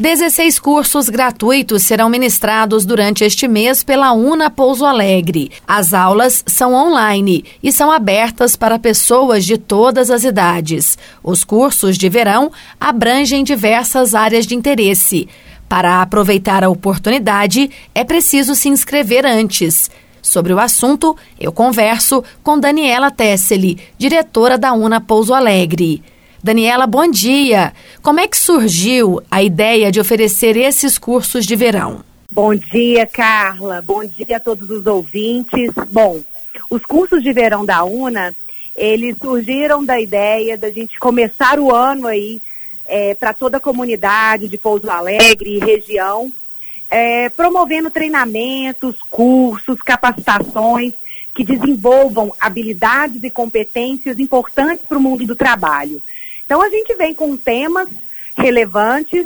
16 cursos gratuitos serão ministrados durante este mês pela Una Pouso Alegre. As aulas são online e são abertas para pessoas de todas as idades. Os cursos de verão abrangem diversas áreas de interesse. Para aproveitar a oportunidade, é preciso se inscrever antes. Sobre o assunto, eu converso com Daniela Tesseli, diretora da Una Pouso Alegre. Daniela, bom dia. Como é que surgiu a ideia de oferecer esses cursos de verão? Bom dia, Carla. Bom dia a todos os ouvintes. Bom, os cursos de verão da UNA, eles surgiram da ideia da gente começar o ano aí é, para toda a comunidade de Pouso Alegre e região, é, promovendo treinamentos, cursos, capacitações que desenvolvam habilidades e competências importantes para o mundo do trabalho. Então a gente vem com temas relevantes,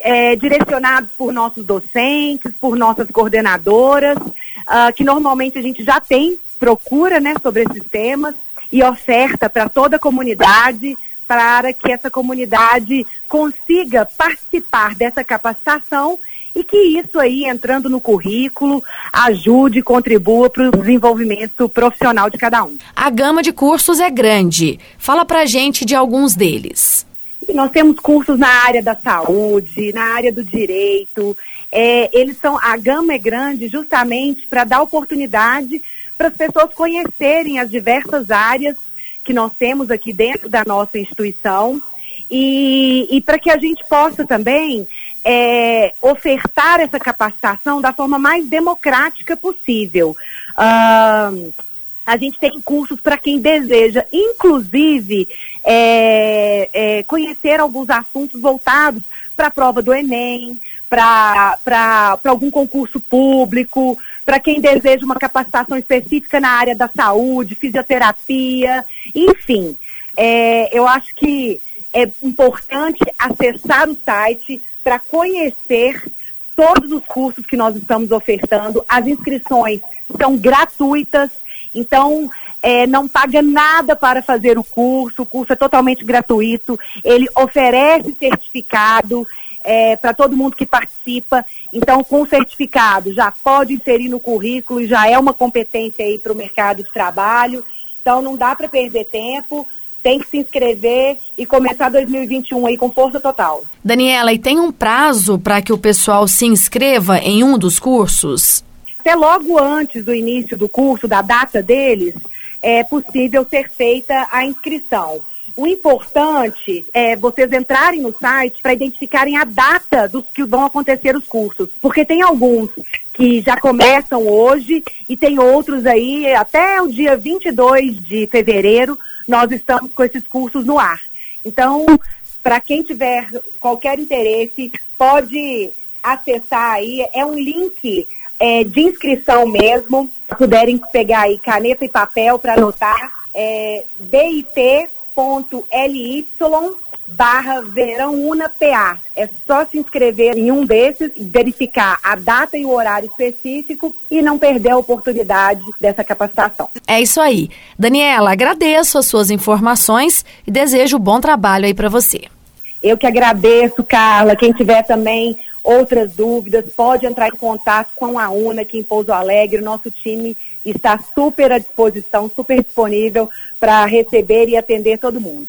é, direcionados por nossos docentes, por nossas coordenadoras, uh, que normalmente a gente já tem procura né, sobre esses temas e oferta para toda a comunidade, para que essa comunidade consiga participar dessa capacitação e que isso aí, entrando no currículo, ajude e contribua para o desenvolvimento profissional de cada um. A gama de cursos é grande. Fala para gente de alguns deles. nós temos cursos na área da saúde, na área do direito. É, eles são, a gama é grande justamente para dar oportunidade para as pessoas conhecerem as diversas áreas que nós temos aqui dentro da nossa instituição e, e para que a gente possa também é, ofertar essa capacitação da forma mais democrática possível. A gente tem cursos para quem deseja, inclusive, é, é, conhecer alguns assuntos voltados para a prova do Enem, para algum concurso público, para quem deseja uma capacitação específica na área da saúde, fisioterapia, enfim. É, eu acho que é importante acessar o site para conhecer todos os cursos que nós estamos ofertando. As inscrições são gratuitas, então é, não paga nada para fazer o curso, o curso é totalmente gratuito, ele oferece certificado é, para todo mundo que participa. Então, com certificado, já pode inserir no currículo e já é uma competência aí para o mercado de trabalho. Então, não dá para perder tempo tem que se inscrever e começar 2021 aí com força total. Daniela, e tem um prazo para que o pessoal se inscreva em um dos cursos? Até logo antes do início do curso, da data deles, é possível ser feita a inscrição. O importante é vocês entrarem no site para identificarem a data dos que vão acontecer os cursos, porque tem alguns que já começam hoje e tem outros aí. Até o dia 22 de fevereiro nós estamos com esses cursos no ar. Então, para quem tiver qualquer interesse, pode acessar aí, é um link é, de inscrição mesmo, puderem pegar aí caneta e papel para anotar, é bit.ly barra Verão Una PA. É só se inscrever em um desses, verificar a data e o horário específico e não perder a oportunidade dessa capacitação. É isso aí. Daniela, agradeço as suas informações e desejo bom trabalho aí para você. Eu que agradeço, Carla. Quem tiver também outras dúvidas, pode entrar em contato com a UNA aqui em Pouso Alegre. O nosso time está super à disposição, super disponível para receber e atender todo mundo.